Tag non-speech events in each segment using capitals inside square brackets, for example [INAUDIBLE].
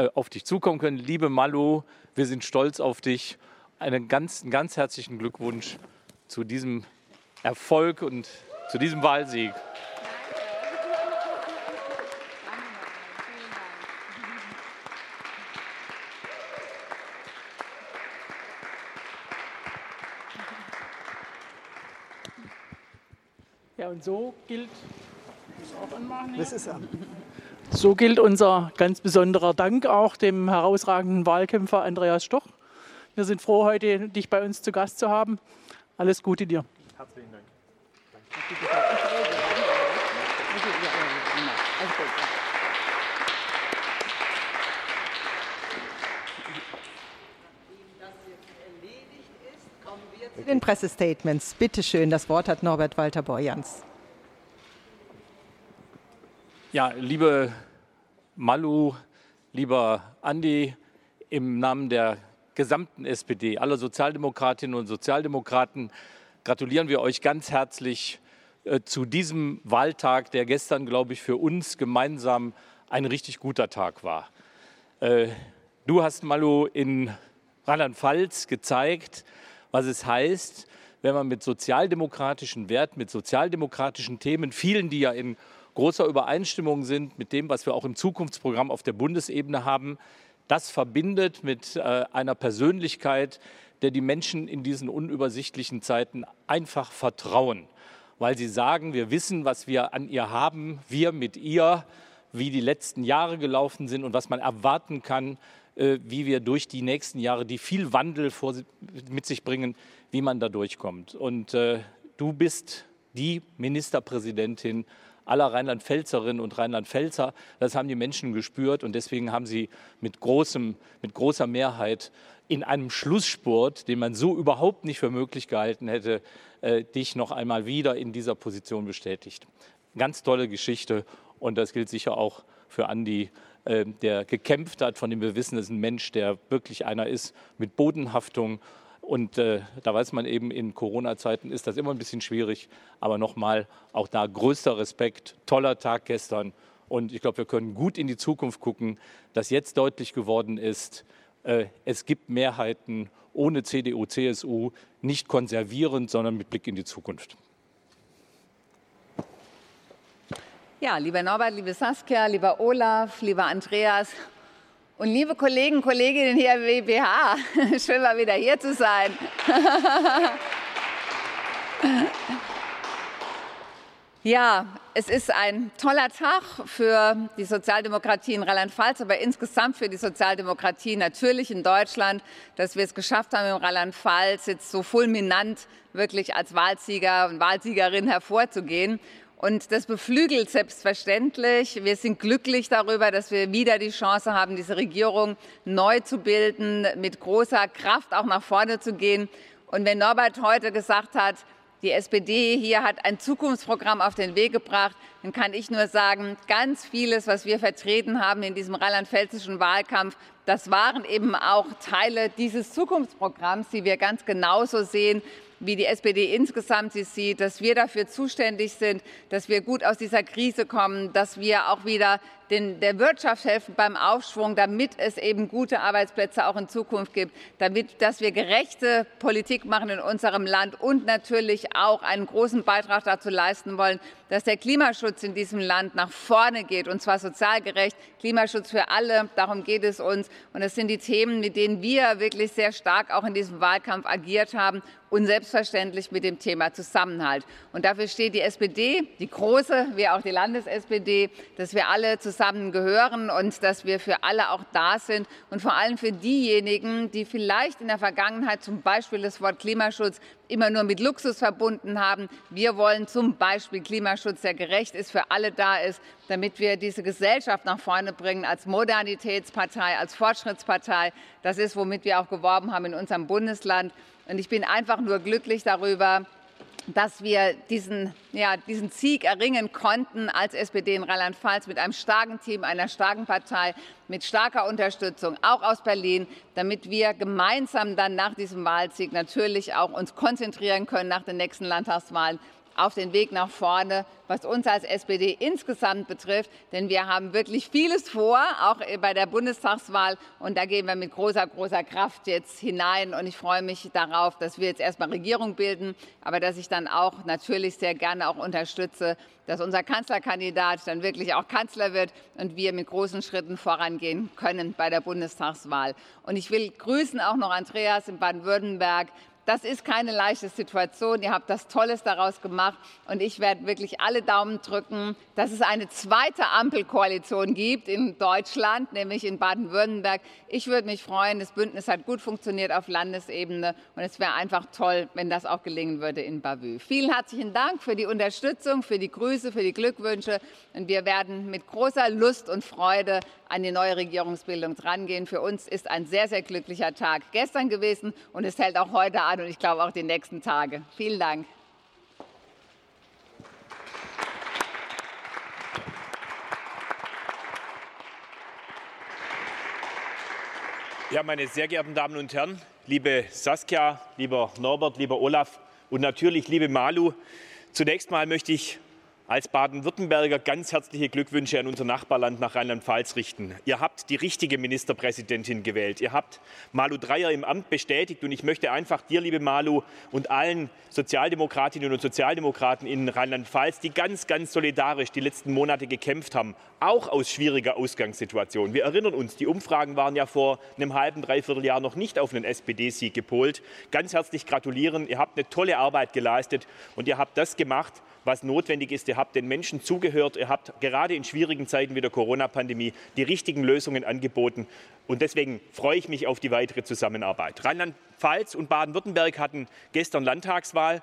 äh, auf dich zukommen können. Liebe Malu, wir sind stolz auf dich. Einen ganz, einen ganz herzlichen Glückwunsch zu diesem Erfolg und zu diesem Wahlsieg. Ja, und so gilt, auch anmachen, Das ist an. So gilt unser ganz besonderer Dank auch dem herausragenden Wahlkämpfer Andreas Stoch. Wir sind froh, heute dich bei uns zu Gast zu haben. Alles Gute dir. Herzlichen Dank. Zu den Pressestatements. Bitte schön, das Wort hat Norbert Walter Borjans. Ja, liebe Malu, lieber Andi, im Namen der gesamten SPD, aller Sozialdemokratinnen und Sozialdemokraten, gratulieren wir euch ganz herzlich äh, zu diesem Wahltag, der gestern, glaube ich, für uns gemeinsam ein richtig guter Tag war. Äh, du hast, Malu, in Rheinland-Pfalz gezeigt, was es heißt, wenn man mit sozialdemokratischen Werten, mit sozialdemokratischen Themen, vielen, die ja in großer Übereinstimmung sind mit dem, was wir auch im Zukunftsprogramm auf der Bundesebene haben, das verbindet mit äh, einer Persönlichkeit, der die Menschen in diesen unübersichtlichen Zeiten einfach vertrauen, weil sie sagen, wir wissen, was wir an ihr haben, wir mit ihr, wie die letzten Jahre gelaufen sind und was man erwarten kann, äh, wie wir durch die nächsten Jahre, die viel Wandel vor, mit sich bringen, wie man da durchkommt. Und äh, du bist die Ministerpräsidentin aller Rheinland-Pfälzerinnen und Rheinland-Pfälzer. Das haben die Menschen gespürt und deswegen haben sie mit, großem, mit großer Mehrheit in einem Schlussspurt, den man so überhaupt nicht für möglich gehalten hätte, äh, dich noch einmal wieder in dieser Position bestätigt. Ganz tolle Geschichte und das gilt sicher auch für Andi, äh, der gekämpft hat, von dem wir wissen, ist ein Mensch, der wirklich einer ist mit Bodenhaftung und äh, da weiß man eben, in Corona-Zeiten ist das immer ein bisschen schwierig. Aber nochmal, auch da größter Respekt, toller Tag gestern. Und ich glaube, wir können gut in die Zukunft gucken, dass jetzt deutlich geworden ist, äh, es gibt Mehrheiten ohne CDU, CSU, nicht konservierend, sondern mit Blick in die Zukunft. Ja, lieber Norbert, liebe Saskia, lieber Olaf, lieber Andreas und liebe Kollegen, Kolleginnen hier im WBH, [LAUGHS] schön mal wieder hier zu sein. [LAUGHS] Ja, es ist ein toller Tag für die Sozialdemokratie in Rheinland-Pfalz, aber insgesamt für die Sozialdemokratie natürlich in Deutschland, dass wir es geschafft haben, im Rheinland-Pfalz jetzt so fulminant wirklich als Wahlsieger und Wahlsiegerin hervorzugehen. Und das beflügelt selbstverständlich. Wir sind glücklich darüber, dass wir wieder die Chance haben, diese Regierung neu zu bilden, mit großer Kraft auch nach vorne zu gehen. Und wenn Norbert heute gesagt hat, die SPD hier hat ein Zukunftsprogramm auf den Weg gebracht, dann kann ich nur sagen, ganz vieles, was wir vertreten haben in diesem rheinland-pfälzischen Wahlkampf, das waren eben auch Teile dieses Zukunftsprogramms, die wir ganz genauso sehen wie die SPD insgesamt sie sieht, dass wir dafür zuständig sind, dass wir gut aus dieser Krise kommen, dass wir auch wieder den, der Wirtschaft helfen beim Aufschwung, damit es eben gute Arbeitsplätze auch in Zukunft gibt, damit, dass wir gerechte Politik machen in unserem Land und natürlich auch einen großen Beitrag dazu leisten wollen, dass der Klimaschutz in diesem Land nach vorne geht und zwar sozial gerecht. Klimaschutz für alle, darum geht es uns. Und das sind die Themen, mit denen wir wirklich sehr stark auch in diesem Wahlkampf agiert haben und selbstverständlich mit dem Thema Zusammenhalt. Und dafür steht die SPD, die große, wie auch die Landes-SPD, dass wir alle zusammen gehören und dass wir für alle auch da sind und vor allem für diejenigen, die vielleicht in der Vergangenheit zum Beispiel das Wort Klimaschutz immer nur mit Luxus verbunden haben. Wir wollen zum Beispiel Klimaschutz, der gerecht ist, für alle da ist, damit wir diese Gesellschaft nach vorne bringen als Modernitätspartei, als Fortschrittspartei. Das ist, womit wir auch geworben haben in unserem Bundesland. Und ich bin einfach nur glücklich darüber, dass wir diesen, ja, diesen Sieg erringen konnten als SPD in Rheinland-Pfalz mit einem starken Team, einer starken Partei, mit starker Unterstützung, auch aus Berlin, damit wir gemeinsam dann nach diesem Wahlsieg natürlich auch uns konzentrieren können nach den nächsten Landtagswahlen auf den Weg nach vorne, was uns als SPD insgesamt betrifft. Denn wir haben wirklich vieles vor, auch bei der Bundestagswahl. Und da gehen wir mit großer, großer Kraft jetzt hinein. Und ich freue mich darauf, dass wir jetzt erstmal Regierung bilden, aber dass ich dann auch natürlich sehr gerne auch unterstütze, dass unser Kanzlerkandidat dann wirklich auch Kanzler wird und wir mit großen Schritten vorangehen können bei der Bundestagswahl. Und ich will grüßen auch noch Andreas in Baden-Württemberg, das ist keine leichte Situation. Ihr habt das Tolles daraus gemacht. Und ich werde wirklich alle Daumen drücken, dass es eine zweite Ampelkoalition gibt in Deutschland, nämlich in Baden-Württemberg. Ich würde mich freuen. Das Bündnis hat gut funktioniert auf Landesebene. Und es wäre einfach toll, wenn das auch gelingen würde in Bavü. Vielen herzlichen Dank für die Unterstützung, für die Grüße, für die Glückwünsche. Und wir werden mit großer Lust und Freude an die neue Regierungsbildung drangehen. Für uns ist ein sehr, sehr glücklicher Tag gestern gewesen und es hält auch heute an und ich glaube auch die nächsten Tage. Vielen Dank. Ja, meine sehr geehrten Damen und Herren, liebe Saskia, lieber Norbert, lieber Olaf und natürlich liebe Malu, zunächst mal möchte ich als Baden-Württemberger ganz herzliche Glückwünsche an unser Nachbarland nach Rheinland-Pfalz richten. Ihr habt die richtige Ministerpräsidentin gewählt. Ihr habt Malu Dreyer im Amt bestätigt. Und ich möchte einfach dir, liebe Malu, und allen Sozialdemokratinnen und Sozialdemokraten in Rheinland-Pfalz, die ganz, ganz solidarisch die letzten Monate gekämpft haben, auch aus schwieriger Ausgangssituation. Wir erinnern uns, die Umfragen waren ja vor einem halben, dreiviertel Jahr noch nicht auf einen SPD-Sieg gepolt. Ganz herzlich gratulieren. Ihr habt eine tolle Arbeit geleistet und ihr habt das gemacht, was notwendig ist. Ihr habt den Menschen zugehört. Ihr habt gerade in schwierigen Zeiten wie der Corona-Pandemie die richtigen Lösungen angeboten. Und deswegen freue ich mich auf die weitere Zusammenarbeit. Rheinland-Pfalz und Baden-Württemberg hatten gestern Landtagswahl.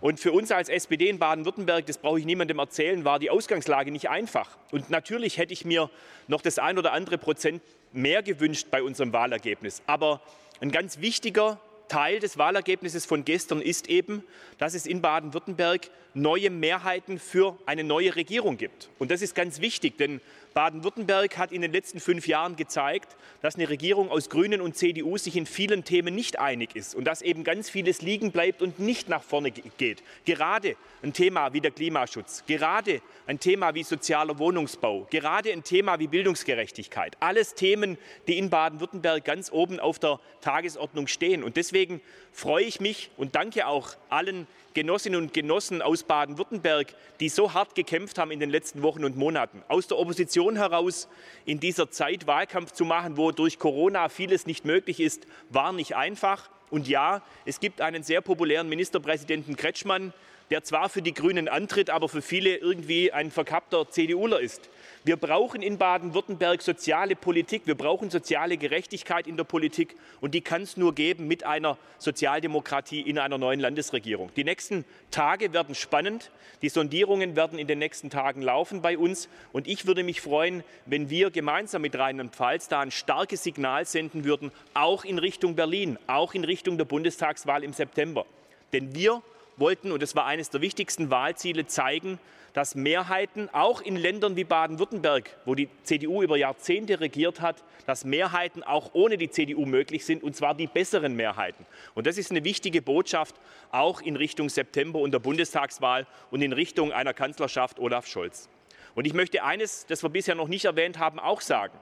Und für uns als SPD in Baden-Württemberg, das brauche ich niemandem erzählen, war die Ausgangslage nicht einfach. Und natürlich hätte ich mir noch das ein oder andere Prozent mehr gewünscht bei unserem Wahlergebnis. Aber ein ganz wichtiger Teil des Wahlergebnisses von gestern ist eben, dass es in Baden-Württemberg neue Mehrheiten für eine neue Regierung gibt. Und das ist ganz wichtig, denn Baden-Württemberg hat in den letzten fünf Jahren gezeigt, dass eine Regierung aus Grünen und CDU sich in vielen Themen nicht einig ist und dass eben ganz vieles liegen bleibt und nicht nach vorne geht. Gerade ein Thema wie der Klimaschutz, gerade ein Thema wie sozialer Wohnungsbau, gerade ein Thema wie Bildungsgerechtigkeit. Alles Themen, die in Baden-Württemberg ganz oben auf der Tagesordnung stehen. Und deswegen freue ich mich und danke auch allen Genossinnen und Genossen aus Baden-Württemberg, die so hart gekämpft haben in den letzten Wochen und Monaten. Aus der Opposition heraus in dieser Zeit Wahlkampf zu machen, wo durch Corona vieles nicht möglich ist, war nicht einfach. Und ja, es gibt einen sehr populären Ministerpräsidenten Kretschmann, der zwar für die Grünen antritt, aber für viele irgendwie ein verkappter CDUler ist. Wir brauchen in Baden-Württemberg soziale Politik. Wir brauchen soziale Gerechtigkeit in der Politik. Und die kann es nur geben mit einer Sozialdemokratie in einer neuen Landesregierung. Die nächsten Tage werden spannend. Die Sondierungen werden in den nächsten Tagen laufen bei uns. Und ich würde mich freuen, wenn wir gemeinsam mit Rheinland-Pfalz da ein starkes Signal senden würden, auch in Richtung Berlin, auch in Richtung der Bundestagswahl im September. Denn wir wollten, und das war eines der wichtigsten Wahlziele, zeigen, dass Mehrheiten auch in Ländern wie Baden-Württemberg, wo die CDU über Jahrzehnte regiert hat, dass Mehrheiten auch ohne die CDU möglich sind, und zwar die besseren Mehrheiten. Und das ist eine wichtige Botschaft auch in Richtung September und der Bundestagswahl und in Richtung einer Kanzlerschaft Olaf Scholz. Und ich möchte eines, das wir bisher noch nicht erwähnt haben, auch sagen.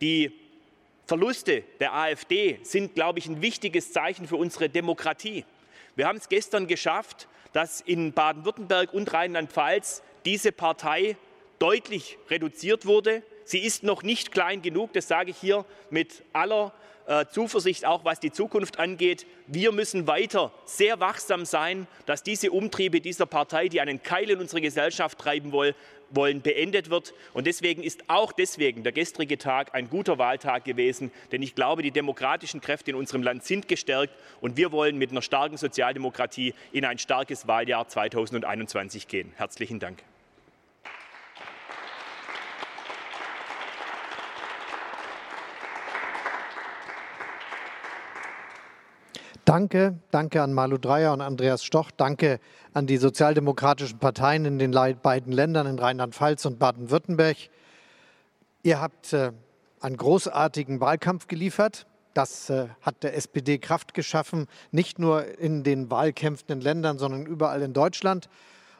Die Verluste der AfD sind, glaube ich, ein wichtiges Zeichen für unsere Demokratie. Wir haben es gestern geschafft, dass in Baden-Württemberg und Rheinland-Pfalz diese Partei deutlich reduziert wurde. Sie ist noch nicht klein genug, das sage ich hier mit aller äh, Zuversicht, auch was die Zukunft angeht. Wir müssen weiter sehr wachsam sein, dass diese Umtriebe dieser Partei, die einen Keil in unsere Gesellschaft treiben wollen, wollen, beendet wird. Und deswegen ist auch deswegen der gestrige Tag ein guter Wahltag gewesen, denn ich glaube, die demokratischen Kräfte in unserem Land sind gestärkt und wir wollen mit einer starken Sozialdemokratie in ein starkes Wahljahr 2021 gehen. Herzlichen Dank. Danke, danke an Malu Dreyer und Andreas Stoch. Danke an die sozialdemokratischen Parteien in den beiden Ländern, in Rheinland-Pfalz und Baden-Württemberg. Ihr habt äh, einen großartigen Wahlkampf geliefert. Das äh, hat der SPD Kraft geschaffen, nicht nur in den wahlkämpfenden Ländern, sondern überall in Deutschland.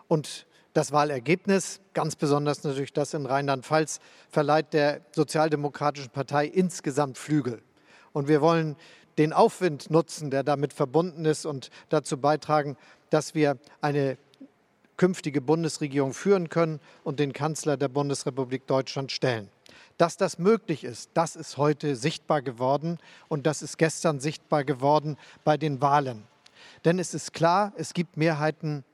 Und das Wahlergebnis, ganz besonders natürlich das in Rheinland-Pfalz, verleiht der Sozialdemokratischen Partei insgesamt Flügel. Und wir wollen den Aufwind nutzen, der damit verbunden ist und dazu beitragen, dass wir eine künftige Bundesregierung führen können und den Kanzler der Bundesrepublik Deutschland stellen. Dass das möglich ist, das ist heute sichtbar geworden und das ist gestern sichtbar geworden bei den Wahlen. Denn es ist klar, es gibt Mehrheiten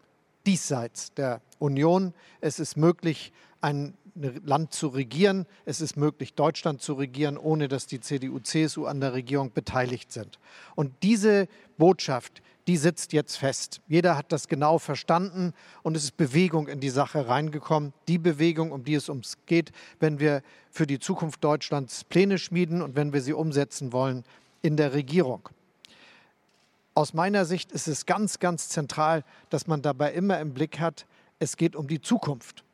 diesseits der Union. Es ist möglich, Land zu regieren. Es ist möglich, Deutschland zu regieren, ohne dass die CDU, CSU an der Regierung beteiligt sind. Und diese Botschaft, die sitzt jetzt fest. Jeder hat das genau verstanden und es ist Bewegung in die Sache reingekommen. Die Bewegung, um die es uns geht, wenn wir für die Zukunft Deutschlands Pläne schmieden und wenn wir sie umsetzen wollen in der Regierung. Aus meiner Sicht ist es ganz, ganz zentral, dass man dabei immer im Blick hat, es geht um die Zukunft.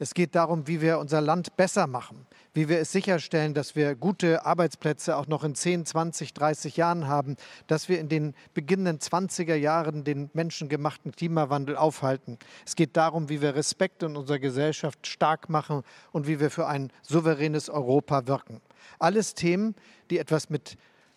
Es geht darum, wie wir unser Land besser machen, wie wir es sicherstellen, dass wir gute Arbeitsplätze auch noch in 10, 20, 30 Jahren haben, dass wir in den beginnenden 20er Jahren den menschengemachten Klimawandel aufhalten. Es geht darum, wie wir Respekt in unserer Gesellschaft stark machen und wie wir für ein souveränes Europa wirken. Alles Themen, die etwas mit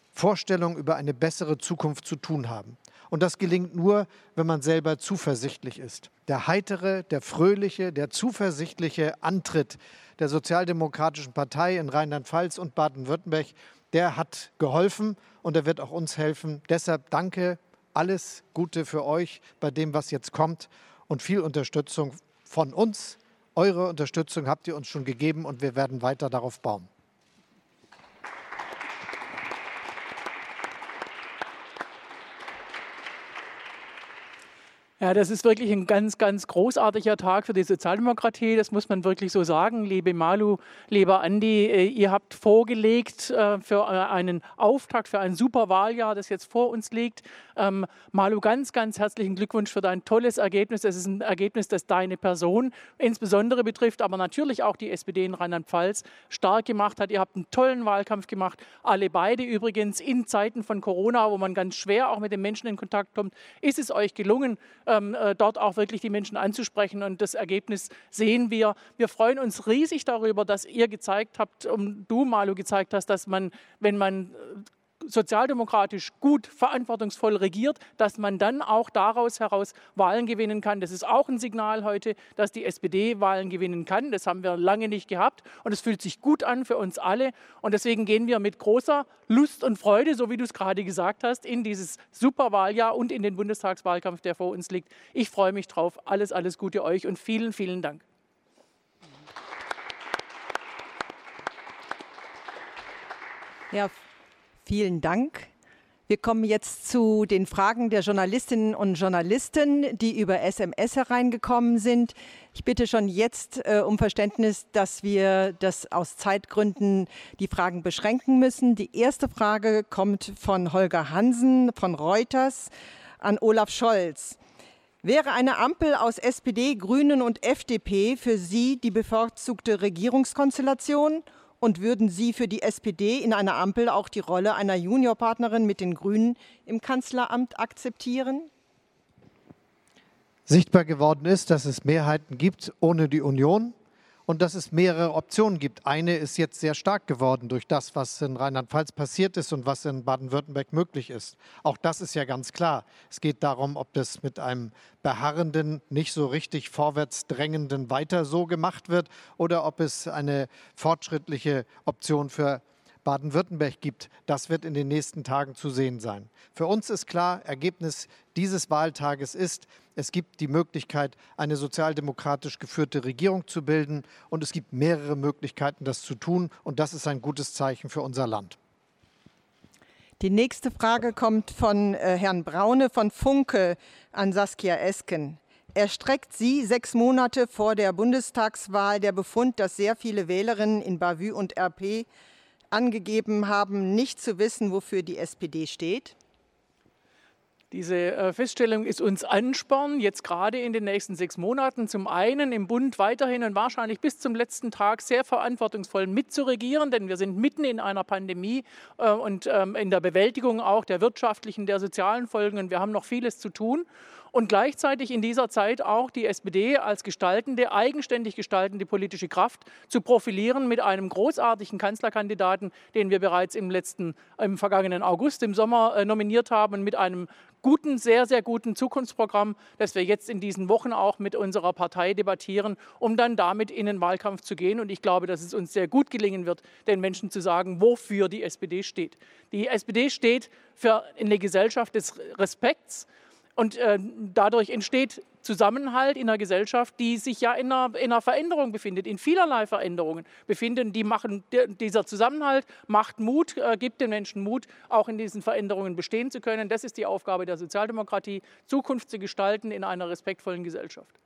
Vorstellungen über eine bessere Zukunft zu tun haben. Und das gelingt nur, wenn man selber zuversichtlich ist. Der heitere, der fröhliche, der zuversichtliche Antritt der Sozialdemokratischen Partei in Rheinland-Pfalz und Baden-Württemberg, der hat geholfen und er wird auch uns helfen. Deshalb danke, alles Gute für euch bei dem, was jetzt kommt und viel Unterstützung von uns. Eure Unterstützung habt ihr uns schon gegeben und wir werden weiter darauf bauen. Ja, das ist wirklich ein ganz, ganz großartiger Tag für die Sozialdemokratie. Das muss man wirklich so sagen. Liebe Malu, lieber Andi, äh, ihr habt vorgelegt äh, für äh, einen Auftakt, für ein super Wahljahr, das jetzt vor uns liegt. Ähm, Malu, ganz, ganz herzlichen Glückwunsch für dein tolles Ergebnis. Es ist ein Ergebnis, das deine Person insbesondere betrifft, aber natürlich auch die SPD in Rheinland-Pfalz stark gemacht hat. Ihr habt einen tollen Wahlkampf gemacht. Alle beide übrigens in Zeiten von Corona, wo man ganz schwer auch mit den Menschen in Kontakt kommt, ist es euch gelungen, dort auch wirklich die Menschen anzusprechen. Und das Ergebnis sehen wir. Wir freuen uns riesig darüber, dass ihr gezeigt habt, um du, Malu, gezeigt hast, dass man, wenn man äh, sozialdemokratisch gut, verantwortungsvoll regiert, dass man dann auch daraus heraus Wahlen gewinnen kann. Das ist auch ein Signal heute, dass die SPD Wahlen gewinnen kann. Das haben wir lange nicht gehabt und es fühlt sich gut an für uns alle. Und deswegen gehen wir mit großer Lust und Freude, so wie du es gerade gesagt hast, in dieses Superwahljahr und in den Bundestagswahlkampf, der vor uns liegt. Ich freue mich drauf. Alles, alles Gute euch und vielen, vielen Dank. Ja, Vielen Dank. Wir kommen jetzt zu den Fragen der Journalistinnen und Journalisten, die über SMS hereingekommen sind. Ich bitte schon jetzt äh, um Verständnis, dass wir das aus Zeitgründen die Fragen beschränken müssen. Die erste Frage kommt von Holger Hansen von Reuters an Olaf Scholz. Wäre eine Ampel aus SPD, Grünen und FDP für Sie die bevorzugte Regierungskonstellation? Und würden Sie für die SPD in einer Ampel auch die Rolle einer Juniorpartnerin mit den Grünen im Kanzleramt akzeptieren? Sichtbar geworden ist, dass es Mehrheiten gibt ohne die Union und dass es mehrere Optionen gibt. Eine ist jetzt sehr stark geworden durch das, was in Rheinland-Pfalz passiert ist und was in Baden-Württemberg möglich ist. Auch das ist ja ganz klar. Es geht darum, ob das mit einem beharrenden, nicht so richtig vorwärts drängenden weiter so gemacht wird oder ob es eine fortschrittliche Option für Baden-Württemberg gibt. Das wird in den nächsten Tagen zu sehen sein. Für uns ist klar, Ergebnis dieses Wahltages ist, es gibt die Möglichkeit, eine sozialdemokratisch geführte Regierung zu bilden und es gibt mehrere Möglichkeiten, das zu tun und das ist ein gutes Zeichen für unser Land. Die nächste Frage kommt von äh, Herrn Braune von Funke an Saskia Esken. Erstreckt Sie sechs Monate vor der Bundestagswahl der Befund, dass sehr viele Wählerinnen in Bavü und RP angegeben haben, nicht zu wissen, wofür die SPD steht? Diese äh, Feststellung ist uns Ansporn, jetzt gerade in den nächsten sechs Monaten, zum einen im Bund weiterhin und wahrscheinlich bis zum letzten Tag sehr verantwortungsvoll mitzuregieren, denn wir sind mitten in einer Pandemie äh, und ähm, in der Bewältigung auch der wirtschaftlichen, der sozialen Folgen und wir haben noch vieles zu tun. Und gleichzeitig in dieser Zeit auch die SPD als gestaltende, eigenständig gestaltende politische Kraft zu profilieren mit einem großartigen Kanzlerkandidaten, den wir bereits im letzten, im vergangenen August, im Sommer äh, nominiert haben, mit einem guten, sehr, sehr guten Zukunftsprogramm, das wir jetzt in diesen Wochen auch mit unserer Partei debattieren, um dann damit in den Wahlkampf zu gehen. Und ich glaube, dass es uns sehr gut gelingen wird, den Menschen zu sagen, wofür die SPD steht. Die SPD steht für eine Gesellschaft des Respekts, und äh, dadurch entsteht Zusammenhalt in einer Gesellschaft, die sich ja in einer, in einer Veränderung befindet, in vielerlei Veränderungen befinden. Die machen, dieser Zusammenhalt macht Mut, äh, gibt den Menschen Mut, auch in diesen Veränderungen bestehen zu können. Das ist die Aufgabe der Sozialdemokratie, Zukunft zu gestalten in einer respektvollen Gesellschaft.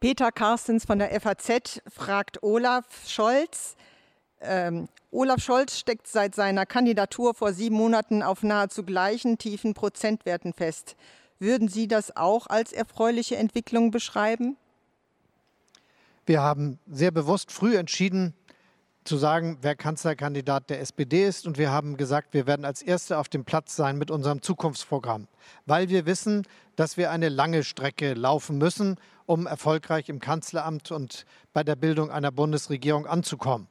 Peter Carstens von der FAZ fragt Olaf Scholz, ähm, Olaf Scholz steckt seit seiner Kandidatur vor sieben Monaten auf nahezu gleichen tiefen Prozentwerten fest. Würden Sie das auch als erfreuliche Entwicklung beschreiben? Wir haben sehr bewusst früh entschieden, zu sagen, wer Kanzlerkandidat der SPD ist. Und wir haben gesagt, wir werden als Erste auf dem Platz sein mit unserem Zukunftsprogramm, weil wir wissen, dass wir eine lange Strecke laufen müssen, um erfolgreich im Kanzleramt und bei der Bildung einer Bundesregierung anzukommen.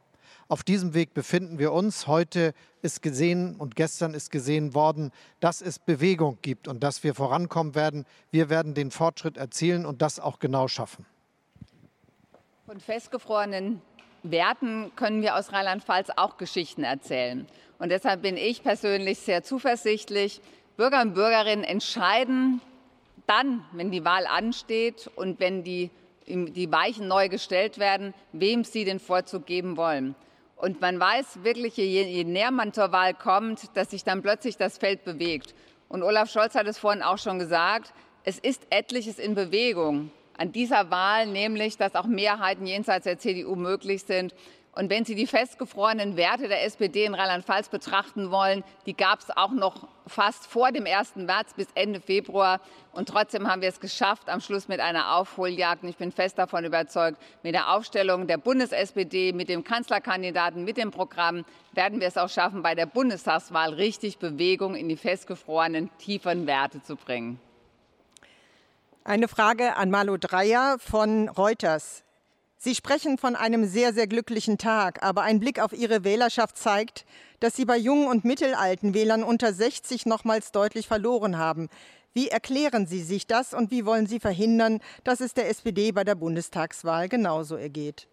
Auf diesem Weg befinden wir uns. Heute ist gesehen und gestern ist gesehen worden, dass es Bewegung gibt und dass wir vorankommen werden. Wir werden den Fortschritt erzielen und das auch genau schaffen. Von festgefrorenen Werten können wir aus Rheinland-Pfalz auch Geschichten erzählen. Und deshalb bin ich persönlich sehr zuversichtlich. Bürger und Bürgerinnen entscheiden dann, wenn die Wahl ansteht und wenn die, die Weichen neu gestellt werden, wem sie den Vorzug geben wollen. Und man weiß wirklich, je, je näher man zur Wahl kommt, dass sich dann plötzlich das Feld bewegt. Und Olaf Scholz hat es vorhin auch schon gesagt, es ist etliches in Bewegung an dieser Wahl, nämlich dass auch Mehrheiten jenseits der CDU möglich sind. Und wenn Sie die festgefrorenen Werte der SPD in Rheinland-Pfalz betrachten wollen, die gab es auch noch fast vor dem 1. März bis Ende Februar. Und trotzdem haben wir es geschafft, am Schluss mit einer Aufholjagd. Und ich bin fest davon überzeugt, mit der Aufstellung der Bundes-SPD, mit dem Kanzlerkandidaten, mit dem Programm werden wir es auch schaffen, bei der Bundestagswahl richtig Bewegung in die festgefrorenen, tiefen Werte zu bringen. Eine Frage an Malo Dreyer von Reuters. Sie sprechen von einem sehr, sehr glücklichen Tag, aber ein Blick auf Ihre Wählerschaft zeigt, dass Sie bei jungen und mittelalten Wählern unter 60 nochmals deutlich verloren haben. Wie erklären Sie sich das und wie wollen Sie verhindern, dass es der SPD bei der Bundestagswahl genauso ergeht?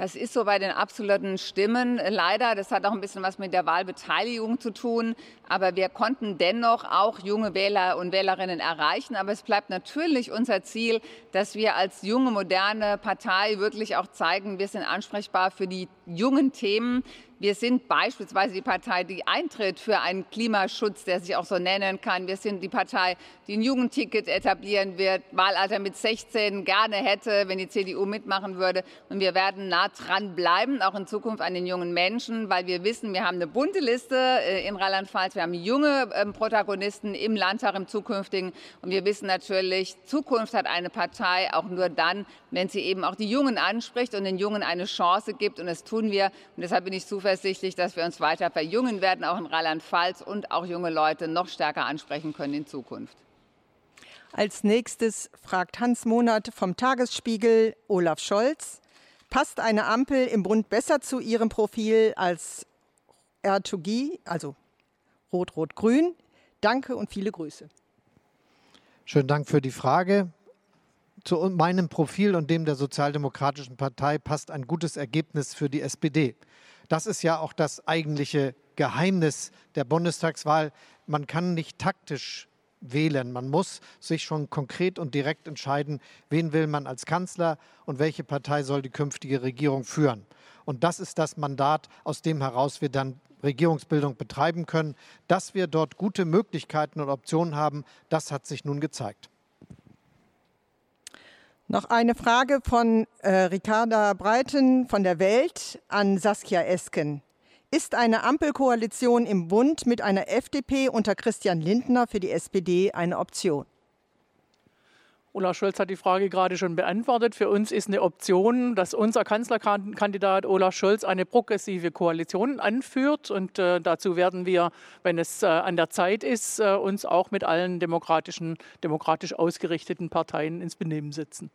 Das ist so bei den absoluten Stimmen leider. Das hat auch ein bisschen was mit der Wahlbeteiligung zu tun. Aber wir konnten dennoch auch junge Wähler und Wählerinnen erreichen. Aber es bleibt natürlich unser Ziel, dass wir als junge, moderne Partei wirklich auch zeigen, wir sind ansprechbar für die jungen Themen. Wir sind beispielsweise die Partei, die eintritt für einen Klimaschutz, der sich auch so nennen kann. Wir sind die Partei, die ein Jugendticket etablieren wird, Wahlalter mit 16 gerne hätte, wenn die CDU mitmachen würde. Und wir werden nah dran bleiben, auch in Zukunft an den jungen Menschen, weil wir wissen, wir haben eine bunte Liste äh, in Rheinland-Pfalz. Wir haben junge ähm, Protagonisten im Landtag, im zukünftigen. Und wir wissen natürlich, Zukunft hat eine Partei auch nur dann, wenn sie eben auch die Jungen anspricht und den Jungen eine Chance gibt. Und das tun wir. Und deshalb bin ich zuversichtlich, zuversichtlich, dass wir uns weiter verjüngen werden, auch in Rheinland-Pfalz und auch junge Leute noch stärker ansprechen können in Zukunft. Als nächstes fragt Hans Monat vom Tagesspiegel Olaf Scholz. Passt eine Ampel im Bund besser zu ihrem Profil als R2G, also Rot-Rot-Grün? Danke und viele Grüße. Schönen Dank für die Frage. Zu meinem Profil und dem der Sozialdemokratischen Partei passt ein gutes Ergebnis für die SPD. Das ist ja auch das eigentliche Geheimnis der Bundestagswahl. Man kann nicht taktisch wählen. Man muss sich schon konkret und direkt entscheiden, wen will man als Kanzler und welche Partei soll die künftige Regierung führen. Und das ist das Mandat, aus dem heraus wir dann Regierungsbildung betreiben können. Dass wir dort gute Möglichkeiten und Optionen haben, das hat sich nun gezeigt. Noch eine Frage von äh, Ricarda Breiten von der Welt an Saskia Esken. Ist eine Ampelkoalition im Bund mit einer FDP unter Christian Lindner für die SPD eine Option? Olaf Scholz hat die Frage gerade schon beantwortet. Für uns ist eine Option, dass unser Kanzlerkandidat Olaf Scholz eine progressive Koalition anführt. Und äh, dazu werden wir, wenn es äh, an der Zeit ist, äh, uns auch mit allen demokratischen, demokratisch ausgerichteten Parteien ins Benehmen setzen.